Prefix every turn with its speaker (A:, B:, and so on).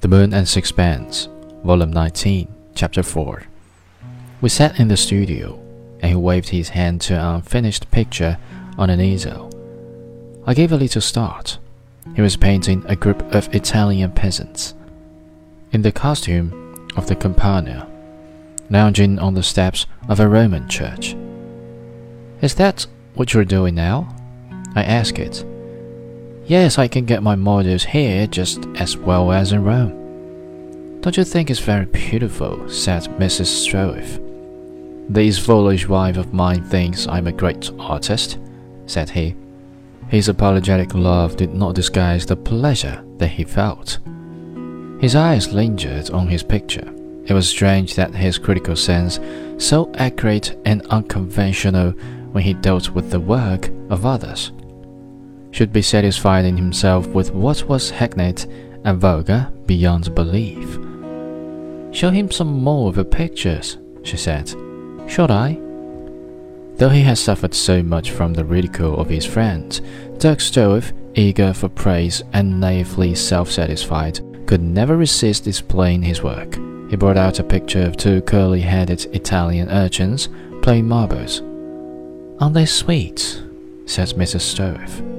A: The Moon and Sixpence, Volume 19, Chapter 4. We sat in the studio, and he waved his hand to an unfinished picture on an easel. I gave a little start. He was painting a group of Italian peasants, in the costume of the Campagna, lounging on the steps of a Roman church. Is that what you're doing now? I asked it. Yes, I can get my models here just as well as in Rome. Don't you think it's very beautiful? said Mrs. Stroeve. This foolish wife of mine thinks I'm a great artist, said he. His apologetic laugh did not disguise the pleasure that he felt. His eyes lingered on his picture. It was strange that his critical sense, so accurate and unconventional when he dealt with the work of others, should be satisfied in himself with what was hackneyed and vulgar beyond belief. Show him some more of your pictures, she said. Should I? Though he had suffered so much from the ridicule of his friends, Dirk Stroeve, eager for praise and naively self satisfied, could never resist displaying his work. He brought out a picture of two curly headed Italian urchins playing marbles. Aren't they sweet? said Mrs. Stroeve.